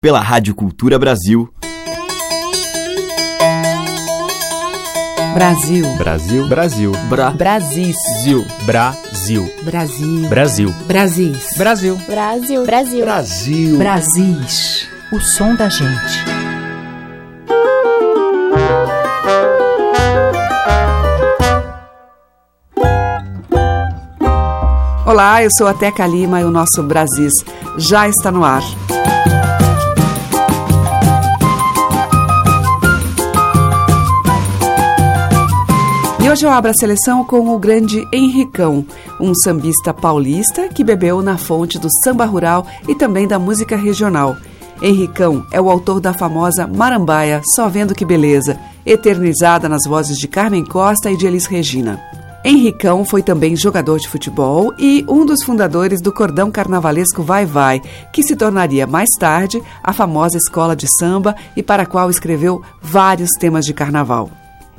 pela Rádio Cultura Brasil. Brasil. Brasil. Brasil. Bra. Brasil. Brasil. Brasil. Brasil. Brasil. Brasil. Brasil. Brasil. Brasil. Brasis. O som da gente. Olá, eu sou a Teca Lima e o nosso Brasis já está no ar. Hoje eu abro a seleção com o grande Henricão, um sambista paulista que bebeu na fonte do samba rural e também da música regional. Henricão é o autor da famosa Marambaia, Só Vendo Que Beleza, eternizada nas vozes de Carmen Costa e de Elis Regina. Henricão foi também jogador de futebol e um dos fundadores do cordão carnavalesco Vai Vai, que se tornaria mais tarde a famosa escola de samba e para a qual escreveu vários temas de carnaval.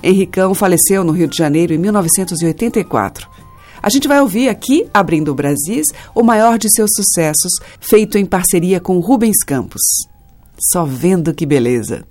Henricão faleceu no Rio de Janeiro em 1984. A gente vai ouvir aqui, abrindo o Brasis, o maior de seus sucessos, feito em parceria com Rubens Campos. Só vendo que beleza.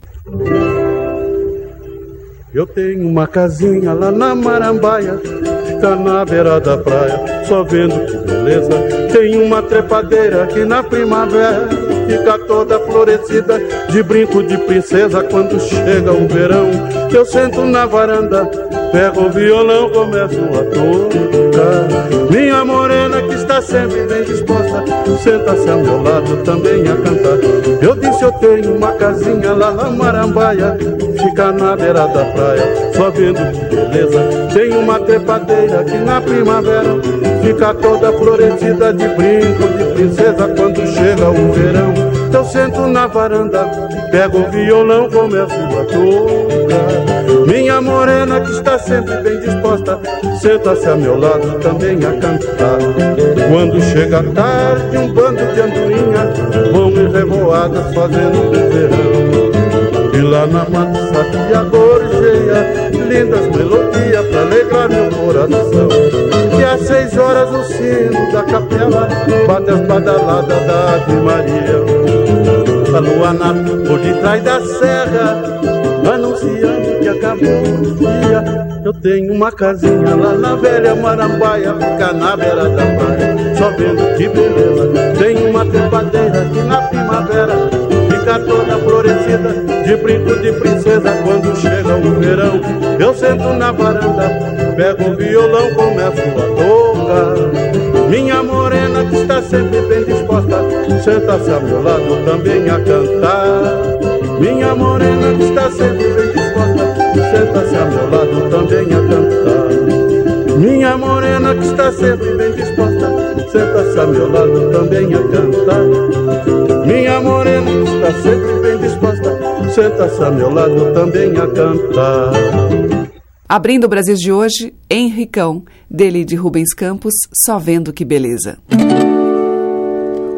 Eu tenho uma casinha lá na Marambaia, fica na beira da praia, só vendo que beleza. Tem uma trepadeira aqui na primavera, fica toda florescida, de brinco de princesa quando chega o verão. Eu sento na varanda, pego o violão, começo a tocar. Minha morena que está sempre bem disposta, senta-se ao meu lado também a cantar. Eu disse eu tenho uma casinha lá na Marambaia, fica na beira da praia, só vendo que beleza. Tem uma trepadeira aqui na primavera, fica toda florescida de brinco de princesa quando chega o verão. Eu sento na varanda, pego o violão, começo a tocar. Minha morena que está sempre bem disposta, senta-se a meu lado também a cantar. Quando chega a tarde, um bando de andorinha vão em revoadas fazendo verão. E lá na mata satia gorjeia, lindas melodias pra alegrar meu coração. E às seis horas o sino da capela bate as badaladas da Ave Maria. A lua nasce por detrás da serra, anunciando que acabou o dia. Eu tenho uma casinha lá na velha Marambaia, fica na beira da praia, só vendo que beleza. Tem uma trepadeira aqui na primavera, fica toda florescida, de brinco de princesa quando chega o verão. Eu sento na varanda, pego o violão, começo a tocar. Minha morena que está sempre bem disposta, senta-se ao meu lado também a cantar. Minha morena que está sempre bem disposta, senta-se ao meu lado também a cantar. Minha morena que está sempre bem disposta, senta-se ao meu lado também a cantar. Minha morena que está sempre bem disposta, senta-se ao meu lado também a cantar. Abrindo o Brasil de hoje, Henricão, dele de Rubens Campos, Só Vendo Que Beleza.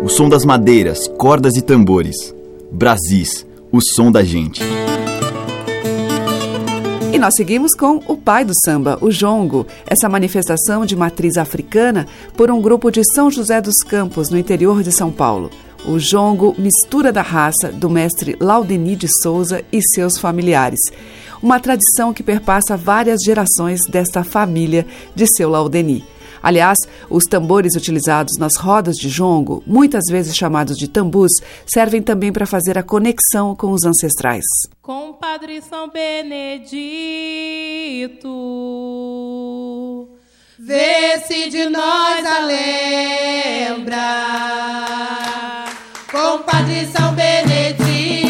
O som das madeiras, cordas e tambores. Brasis, o som da gente. E nós seguimos com o pai do samba, o jongo, essa manifestação de matriz africana por um grupo de São José dos Campos, no interior de São Paulo. O jongo mistura da raça do mestre Laudeni de Souza e seus familiares. Uma tradição que perpassa várias gerações desta família de seu Laudeni. Aliás, os tambores utilizados nas rodas de jongo, muitas vezes chamados de tambus, servem também para fazer a conexão com os ancestrais. Compadre São Benedito, vê se de nós a lembra. Compadre São Benedito.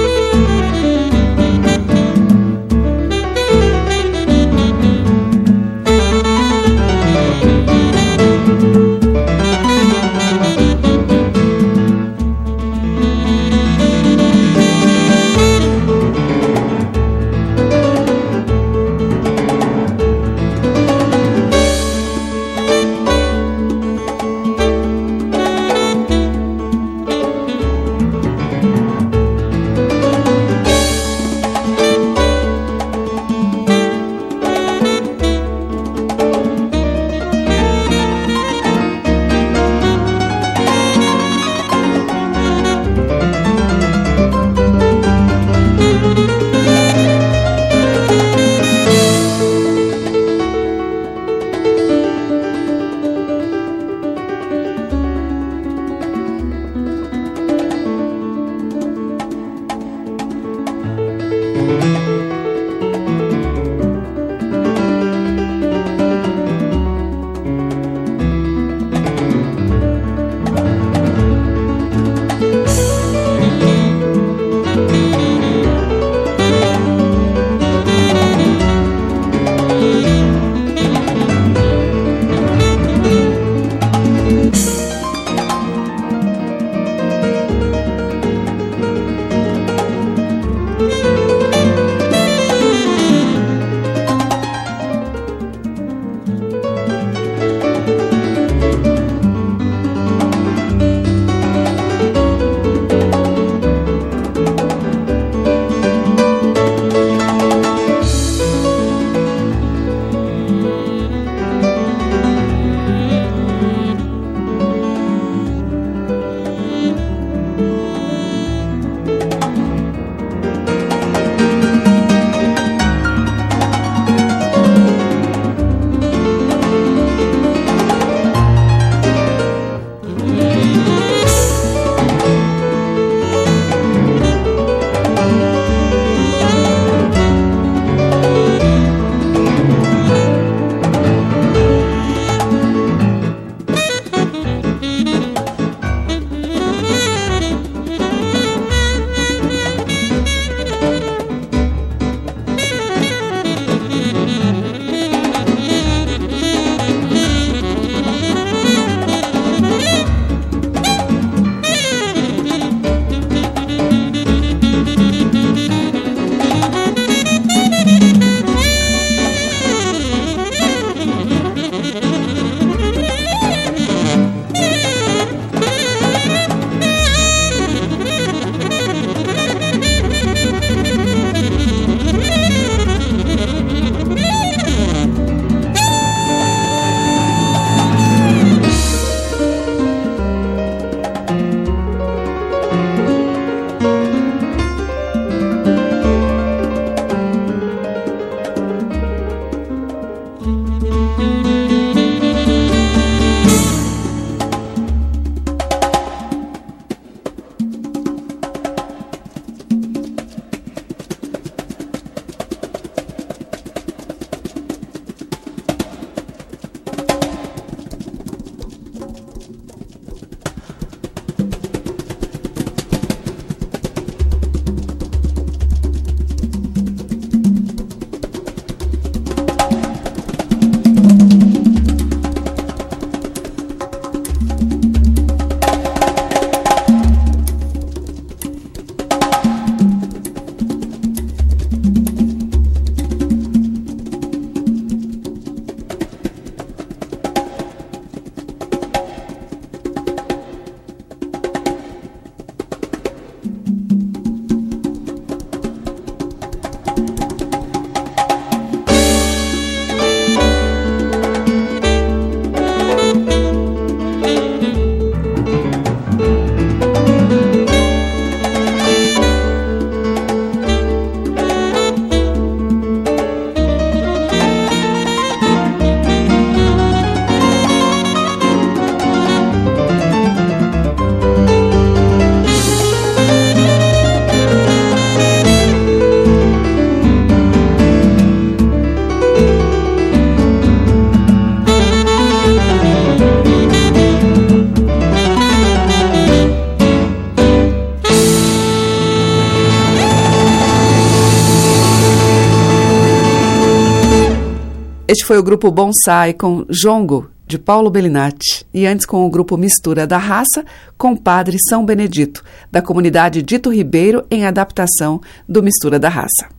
Foi o grupo Bonsai com Jongo, de Paulo Bellinati, e antes com o grupo Mistura da Raça, com Padre São Benedito, da comunidade Dito Ribeiro, em adaptação do Mistura da Raça.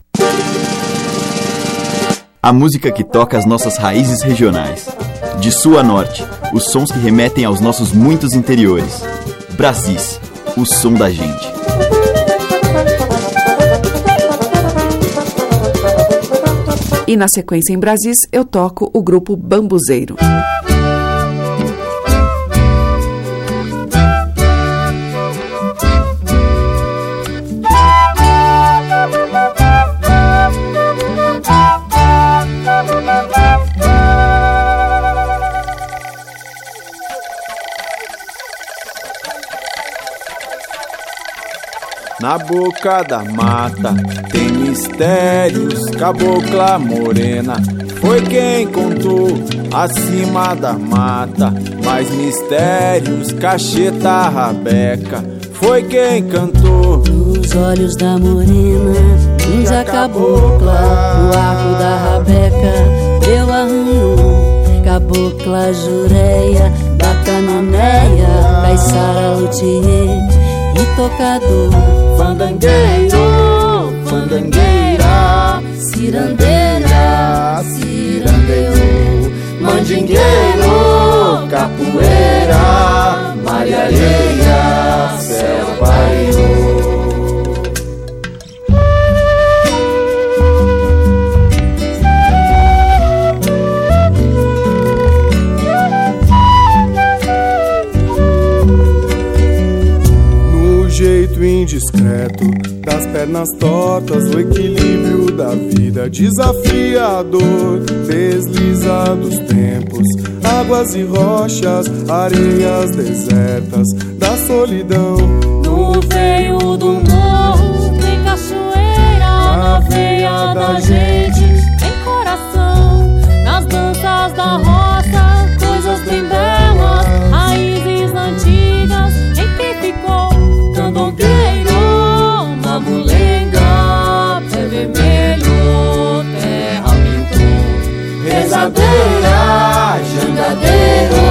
A música que toca as nossas raízes regionais. De sul a norte, os sons que remetem aos nossos muitos interiores. Brasis, o som da gente. E na sequência em Brasis, eu toco o grupo Bambuzeiro. Na boca da mata mistérios, cabocla morena foi quem contou acima da mata. Mais mistérios, cacheta rabeca foi quem cantou. Nos olhos da morena, índia cabocla, no arco da rabeca, deu arranhou. Cabocla jureia, da canoneia, caiçara luthier e tocador fandangueiro, fandangueira, cirandeira, cirandeiro, mandingueiro, capoeira, Maria Areia, céu baiano. indiscreto das pernas tortas, o equilíbrio da vida desafiador, desliza dos tempos, águas e rochas, areias desertas da solidão. No veio do morro tem cachoeira, na veia da gente jangadeiro,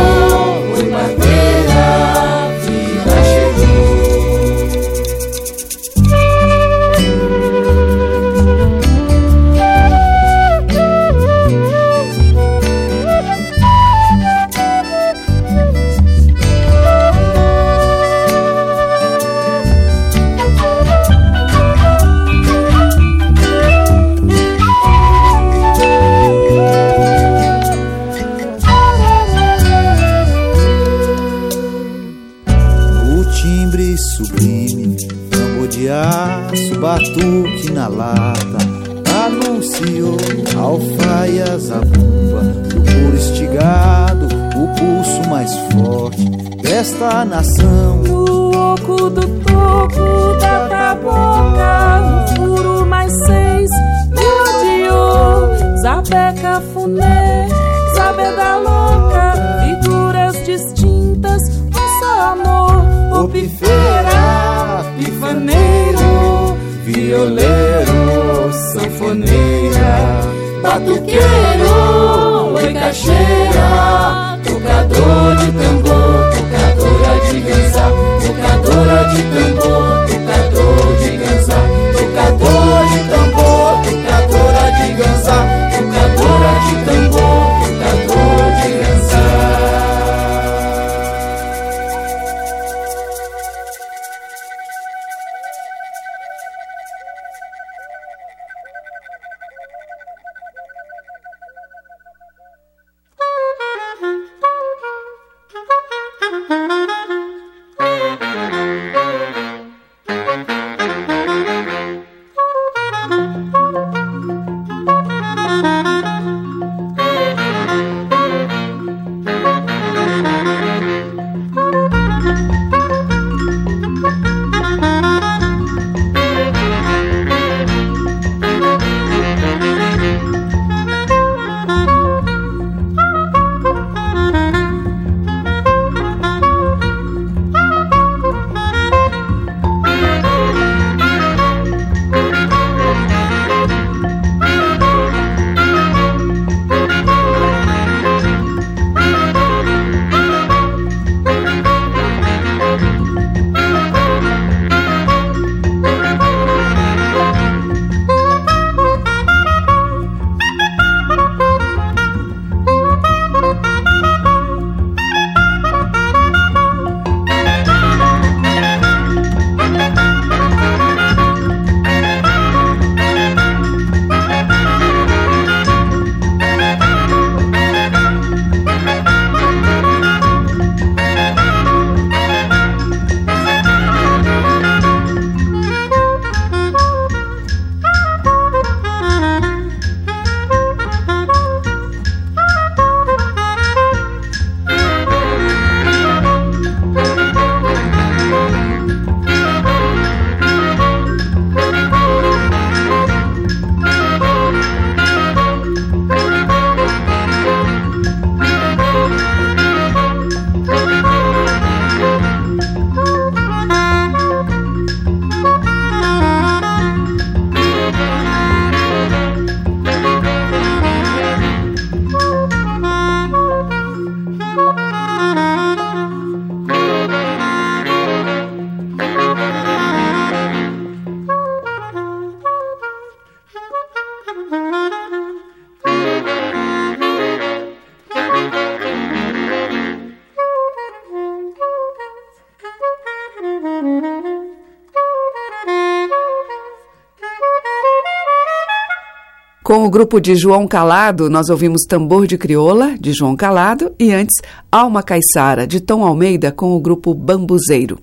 grupo de João Calado, nós ouvimos Tambor de Crioula, de João Calado, e antes Alma Caiçara, de Tom Almeida, com o grupo Bambuzeiro.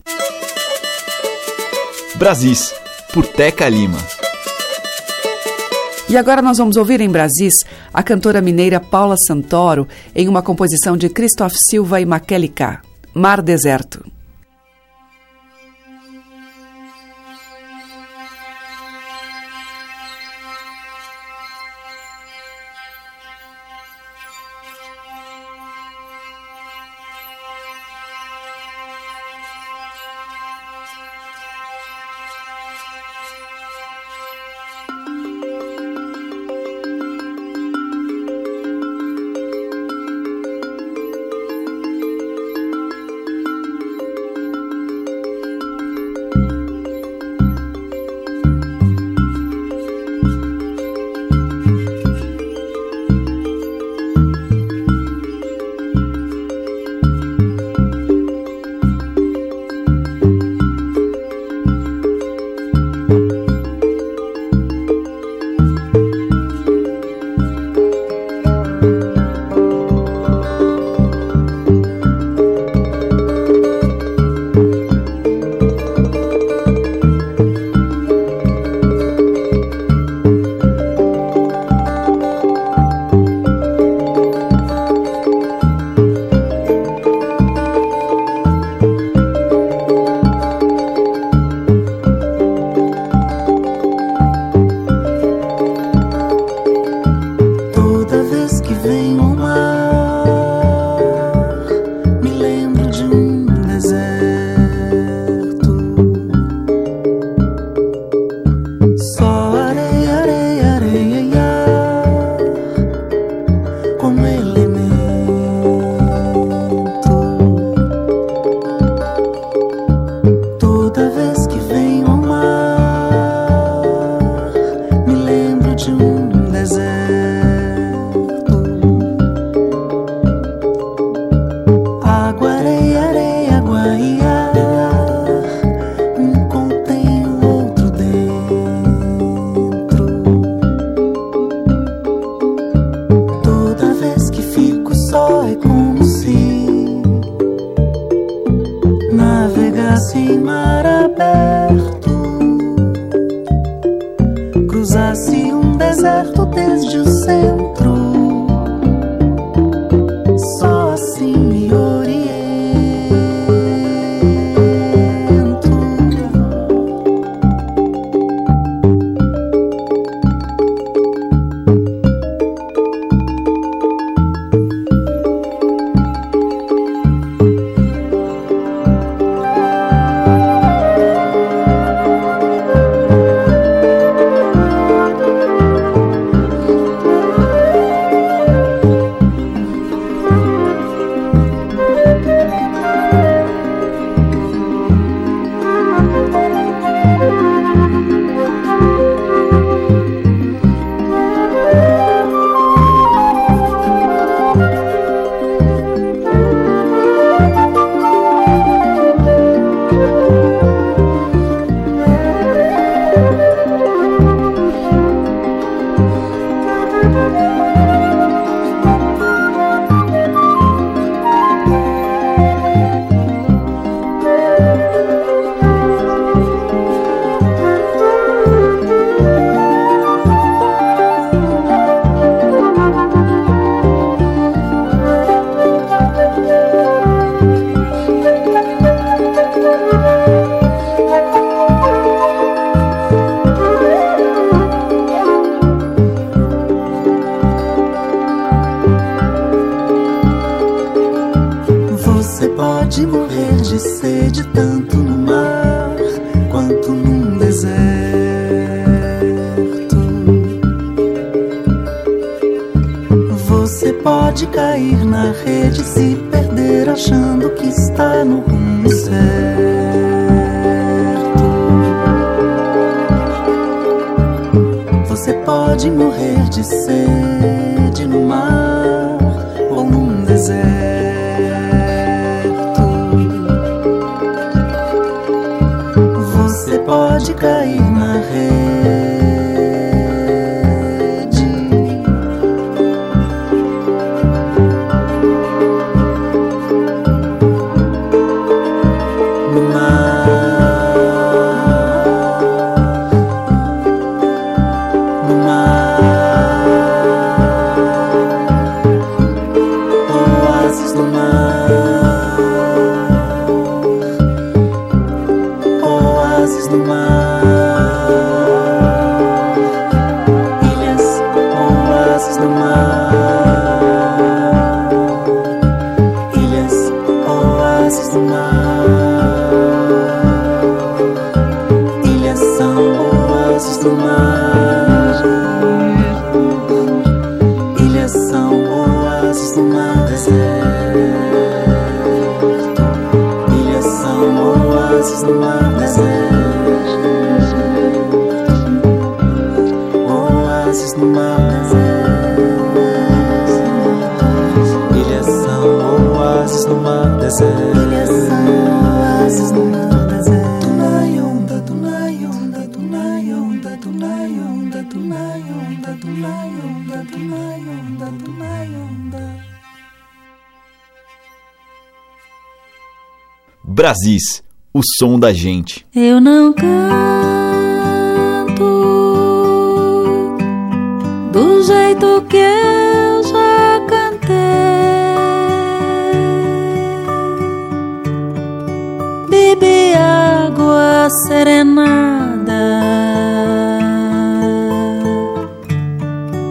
Brasis, por Teca Lima. E agora nós vamos ouvir em Brasis a cantora mineira Paula Santoro em uma composição de Christoph Silva e Maquele K, Mar Deserto. Brasis, o som da gente. Eu não canto do jeito que eu já cantei. Bebi água serenada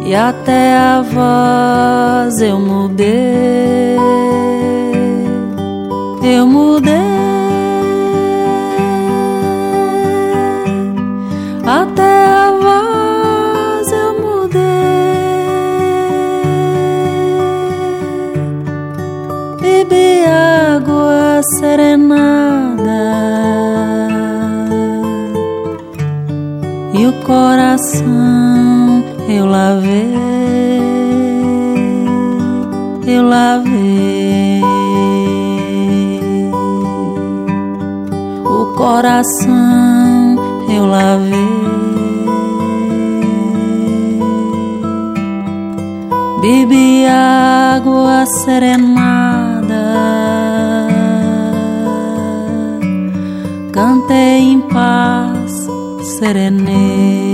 e até a voz eu mudei. Eu mudei. serenada. E o coração eu lavei, eu lavei coração eu lavei. Bebi água serenada cantei em paz, serenei.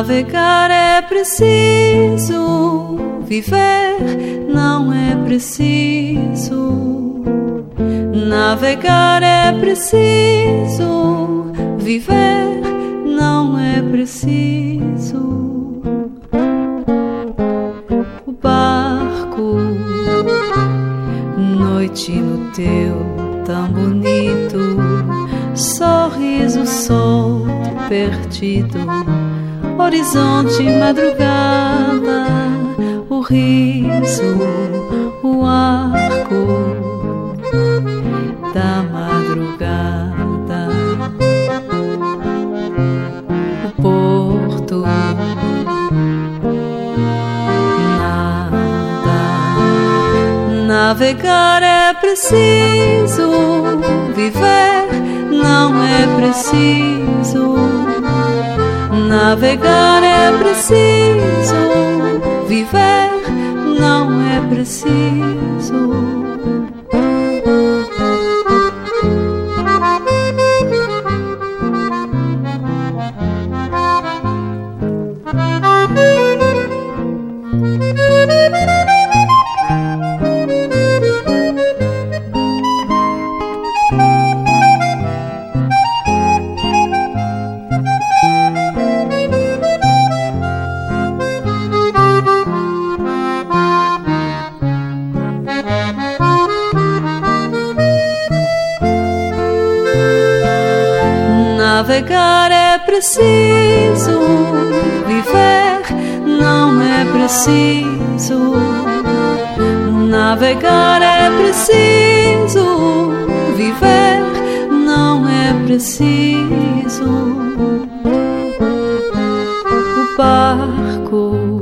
Navegar é preciso, viver não é preciso. Navegar é preciso, viver não é preciso. O barco, noite no teu tão bonito, sorriso solto, perdido horizonte, madrugada, o riso, o arco da madrugada, o porto. Nada, navegar é preciso, viver não é preciso Navegar é preciso, viver não é preciso. Preciso, viver não é preciso. Navegar é preciso, viver não é preciso. O barco,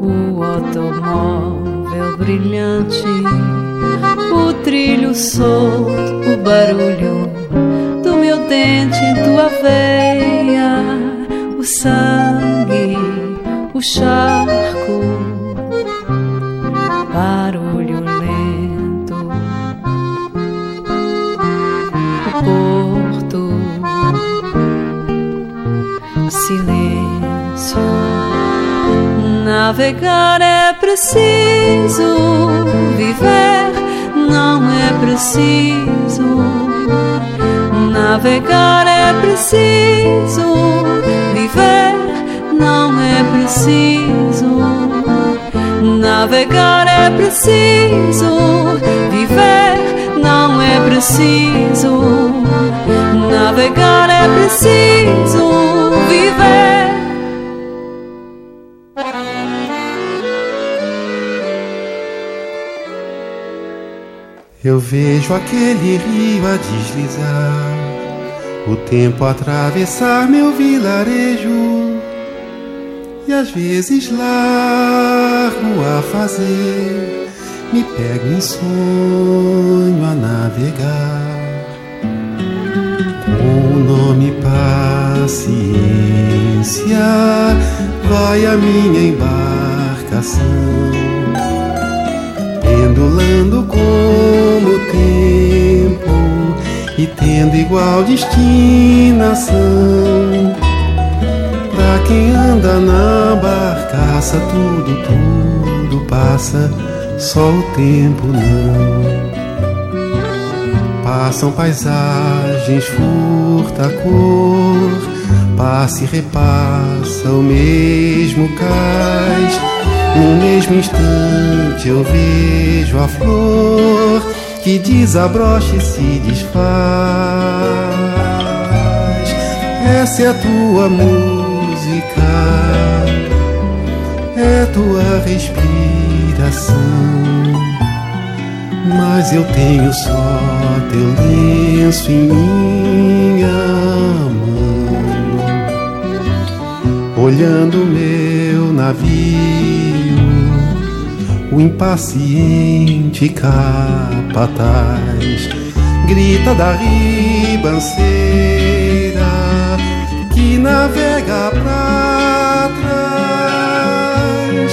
o automóvel brilhante, o trilho solto, o barulho do meu dente, tua veia, o sangue, o charco, barulho lento, o porto, silêncio. Navegar é preciso, viver não é preciso. Navegar é preciso, viver não é preciso. Navegar é preciso, viver não é preciso. Navegar é preciso, viver. Eu vejo aquele rio a deslizar, o tempo atravessar meu vilarejo, e às vezes largo a fazer, me pego em sonho a navegar. Com o nome paciência, vai a minha embarcação pendulando tempo e tendo igual destinação. Pra quem anda na barcaça, tudo, tudo passa, só o tempo não. Passam paisagens, furta cor, passa e repassa o mesmo cais. No mesmo instante eu vejo a flor que desabrocha e se desfaz. Essa é a tua música, é tua respiração. Mas eu tenho só teu lenço em minha mão, olhando meu navio o impaciente capataz grita da ribanceira que navega pra trás.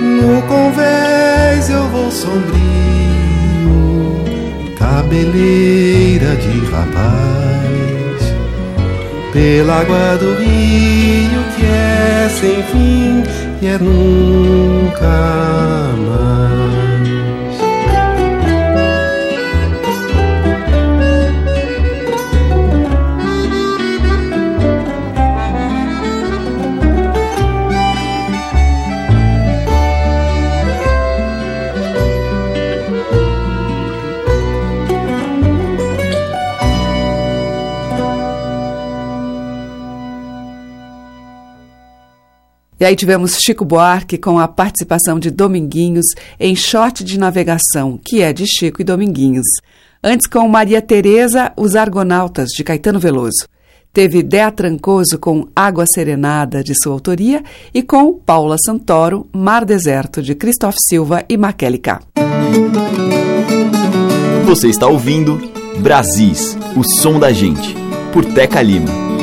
No convés eu vou sombrio, cabeleira de rapaz, pela água do rio que é sem fim e nunca mais. E aí tivemos Chico Buarque com a participação de Dominguinhos em Shot de Navegação, que é de Chico e Dominguinhos. Antes com Maria Tereza, Os Argonautas, de Caetano Veloso. Teve Dea Trancoso com Água Serenada, de sua autoria, e com Paula Santoro, Mar Deserto, de Christoph Silva e Maquelica. Você está ouvindo Brasis, o som da gente, por Teca Lima.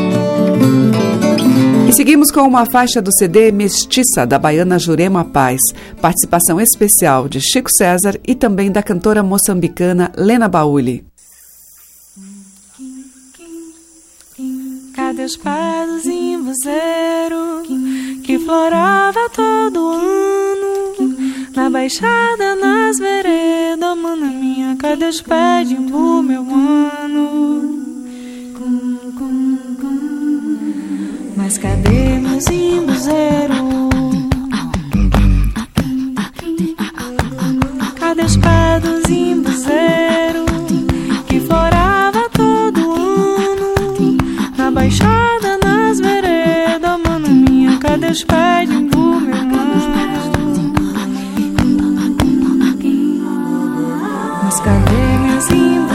E seguimos com uma faixa do CD Mestiça, da baiana Jurema Paz, participação especial de Chico César e também da cantora moçambicana Lena Bauli. Cadê os pés do zimbuzeiro que florava todo ano? Na baixada, nas veredas, mana minha, cadê os pés imbu, meu mano? nas cadernos e buzeiro. Cadê os pados e buzeiro que florava todo ano na baixada, nas veredas, mano minha? Cadê os pés de imbu, meu mano? Nas cadernos e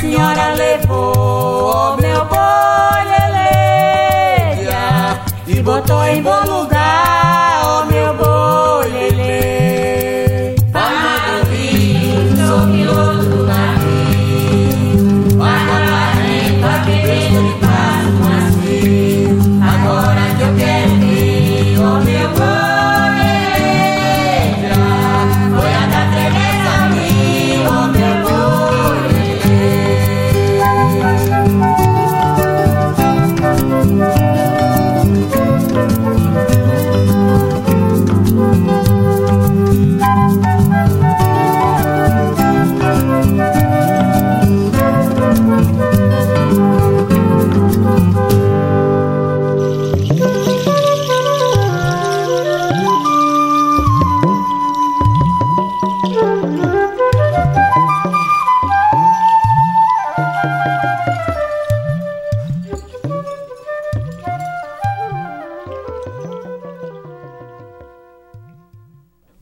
senhora levou o meu boi, leleia, e botou em bom lugar.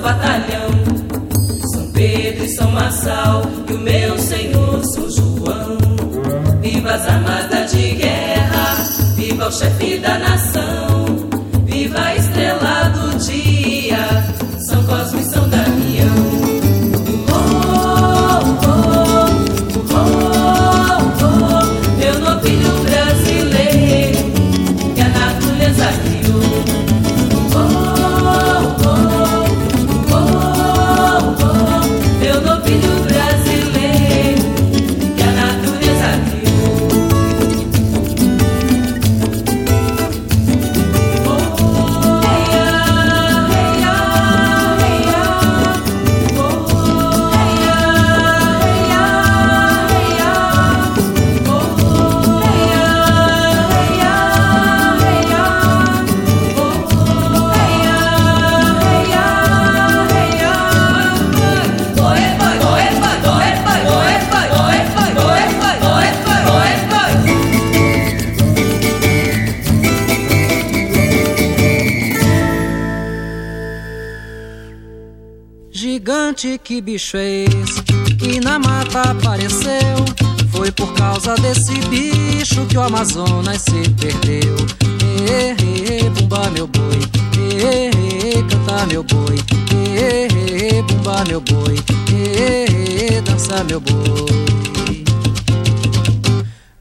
batalhão. São Pedro e São Marçal e o meu senhor São João. Viva as armadas de guerra, viva o chefe da nação. Que bicho é esse que na mata apareceu? Foi por causa desse bicho que o Amazonas se perdeu. E, e, bumba meu boi, e, canta meu boi, e, bumba meu boi, e, dança meu boi.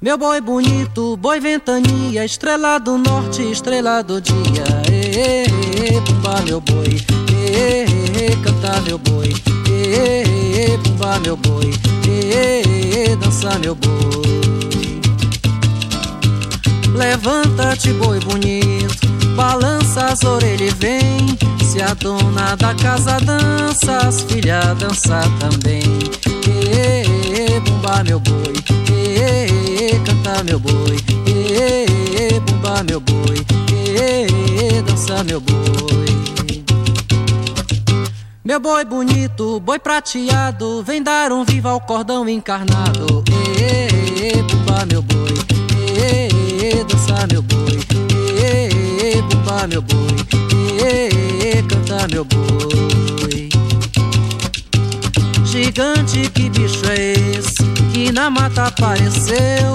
Meu boi bonito, boi ventania, estrela do norte, estrela do dia. Ê, ê, bumba meu boi, ê, ê, canta meu boi, ê, bumba meu boi, dança meu boi. Levanta-te, boi bonito, balança as orelhas e vem. Se a dona da casa dança, as filhas dança também. Bumba meu boi, canta meu boi, bumba meu boi, dança meu boi. Meu boi bonito, boi prateado, vem dar um viva ao cordão encarnado. Ê, bumba meu boi, ê, dança meu boi, ê, bumba meu boi, ê, canta meu boi. Gigante, que bicho é esse que na mata apareceu?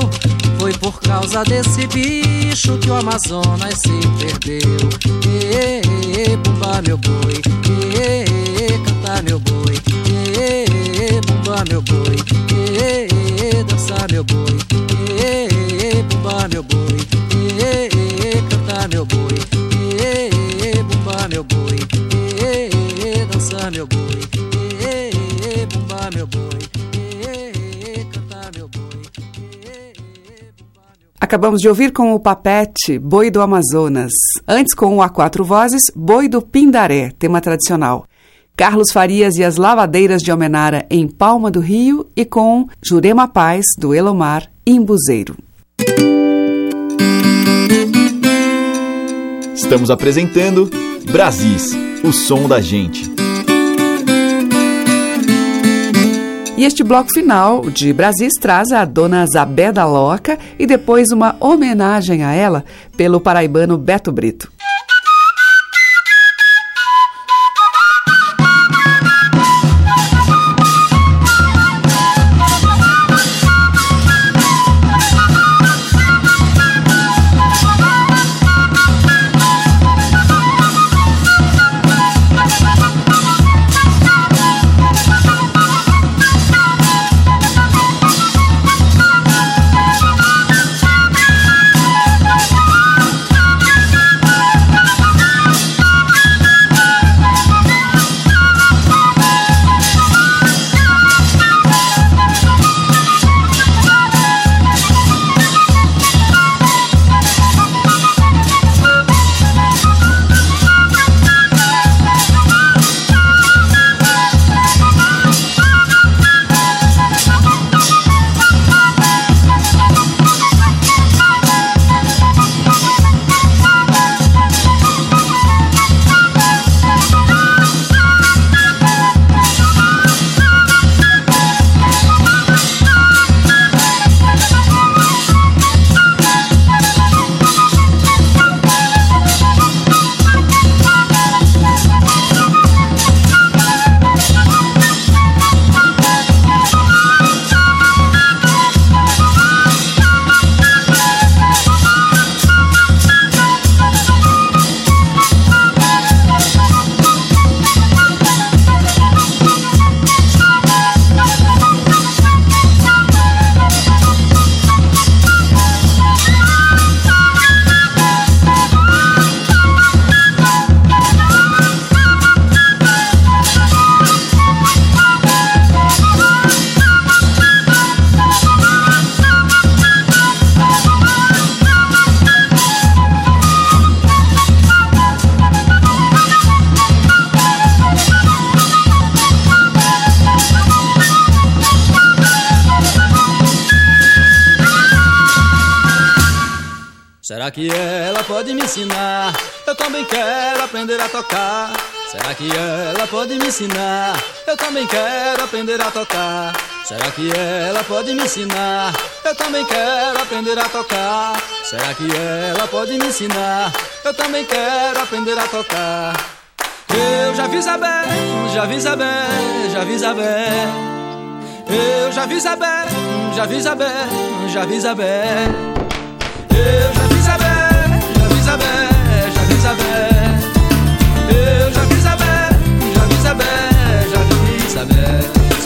Foi por causa desse bicho que o Amazonas se perdeu. Ê, bumba meu boi, ê, canta meu boi, ê, bumba meu boi, ê, dança meu boi, Acabamos de ouvir com o Papete, Boi do Amazonas. Antes, com o A Quatro Vozes, Boi do Pindaré, tema tradicional. Carlos Farias e as Lavadeiras de Almenara, em Palma do Rio, e com Jurema Paz, do Elomar, Imbuzeiro. Estamos apresentando Brasis, o som da gente. E este bloco final de Brasis traz a dona Zabé da Loca e depois uma homenagem a ela pelo paraibano Beto Brito. Será que ela pode me ensinar? Eu também quero aprender a tocar. Será que ela pode me ensinar? Eu também quero aprender a tocar. Será que ela pode me ensinar? Eu também quero aprender a tocar. Será que ela pode me ensinar? Eu também quero aprender a tocar. Eu já vi Zabé, já vi Zabé, já vi Zabé. Eu já vi Zabé, já vi Zabé, já vi Zabé. Eu já vi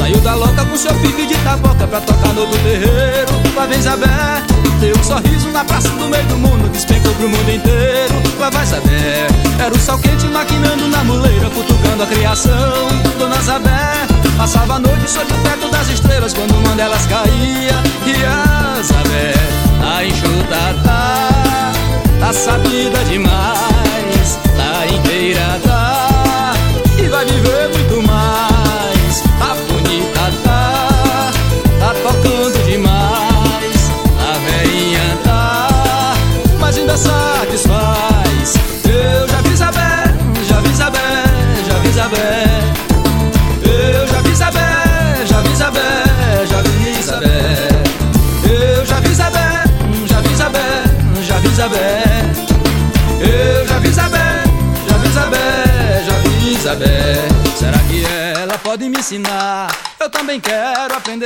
Saiu da louca com seu pique de taboca pra tocar no outro terreiro. Vem Zabé, deu um sorriso na praça do meio do mundo, despencou pro mundo inteiro. Lá vai saber, era o sol quente maquinando na muleira, cutucando a criação. Dona Zabé passava a noite sob o teto das estrelas quando uma delas caía. E a Zabé, a enxuta tá, tá sabida demais, tá inteira tá, e vai viver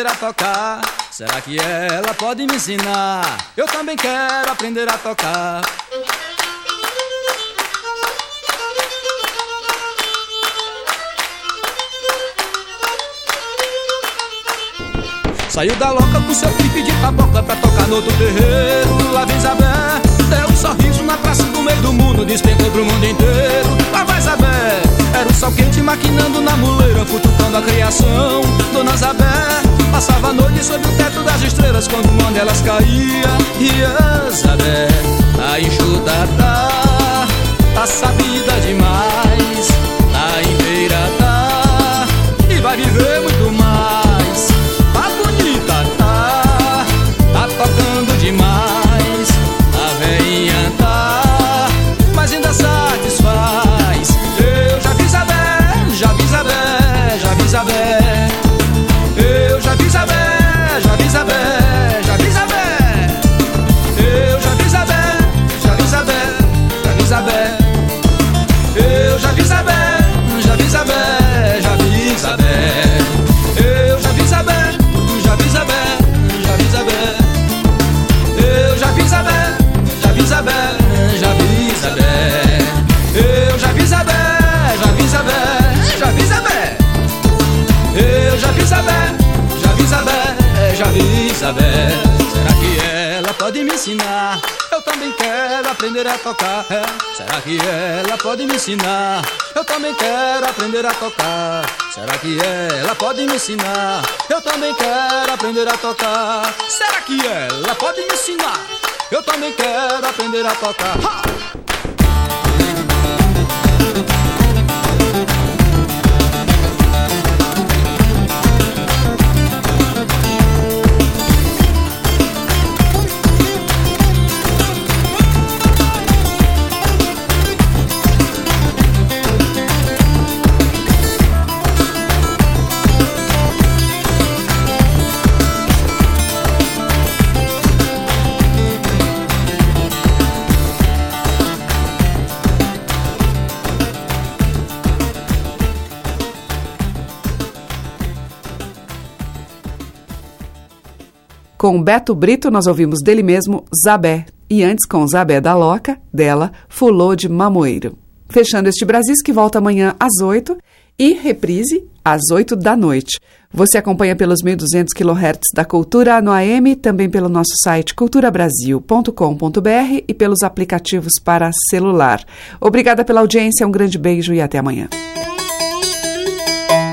a tocar. Será que ela pode me ensinar? Eu também quero aprender a tocar. Saiu da louca com seu pique de taboca pra tocar no outro terreiro. Lá vem Zabé, deu um sorriso na praça do meio do mundo, despencou pro mundo inteiro. Lá vai Zabé, era o sol quente maquinando na muleira, futucando a criação. Dona Zabé passava a noite sob o teto das estrelas quando uma delas caía. E a Zabé, a enxuta tá, tá sabida demais, aprender a tocar. É. Será que ela pode me ensinar? Eu também quero aprender a tocar. Será que ela pode me ensinar? Eu também quero aprender a tocar. Será que ela pode me ensinar? Eu também quero aprender a tocar. Ha! Com Beto Brito, nós ouvimos dele mesmo Zabé. E antes, com Zabé da Loca, dela, Fulô de Mamoeiro. Fechando este Brasis, que volta amanhã às 8 e reprise às 8 da noite. Você acompanha pelos 1.200 kHz da Cultura no AM, também pelo nosso site culturabrasil.com.br e pelos aplicativos para celular. Obrigada pela audiência, um grande beijo e até amanhã.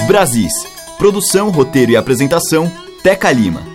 Brasis. Produção, roteiro e apresentação, Teca Lima.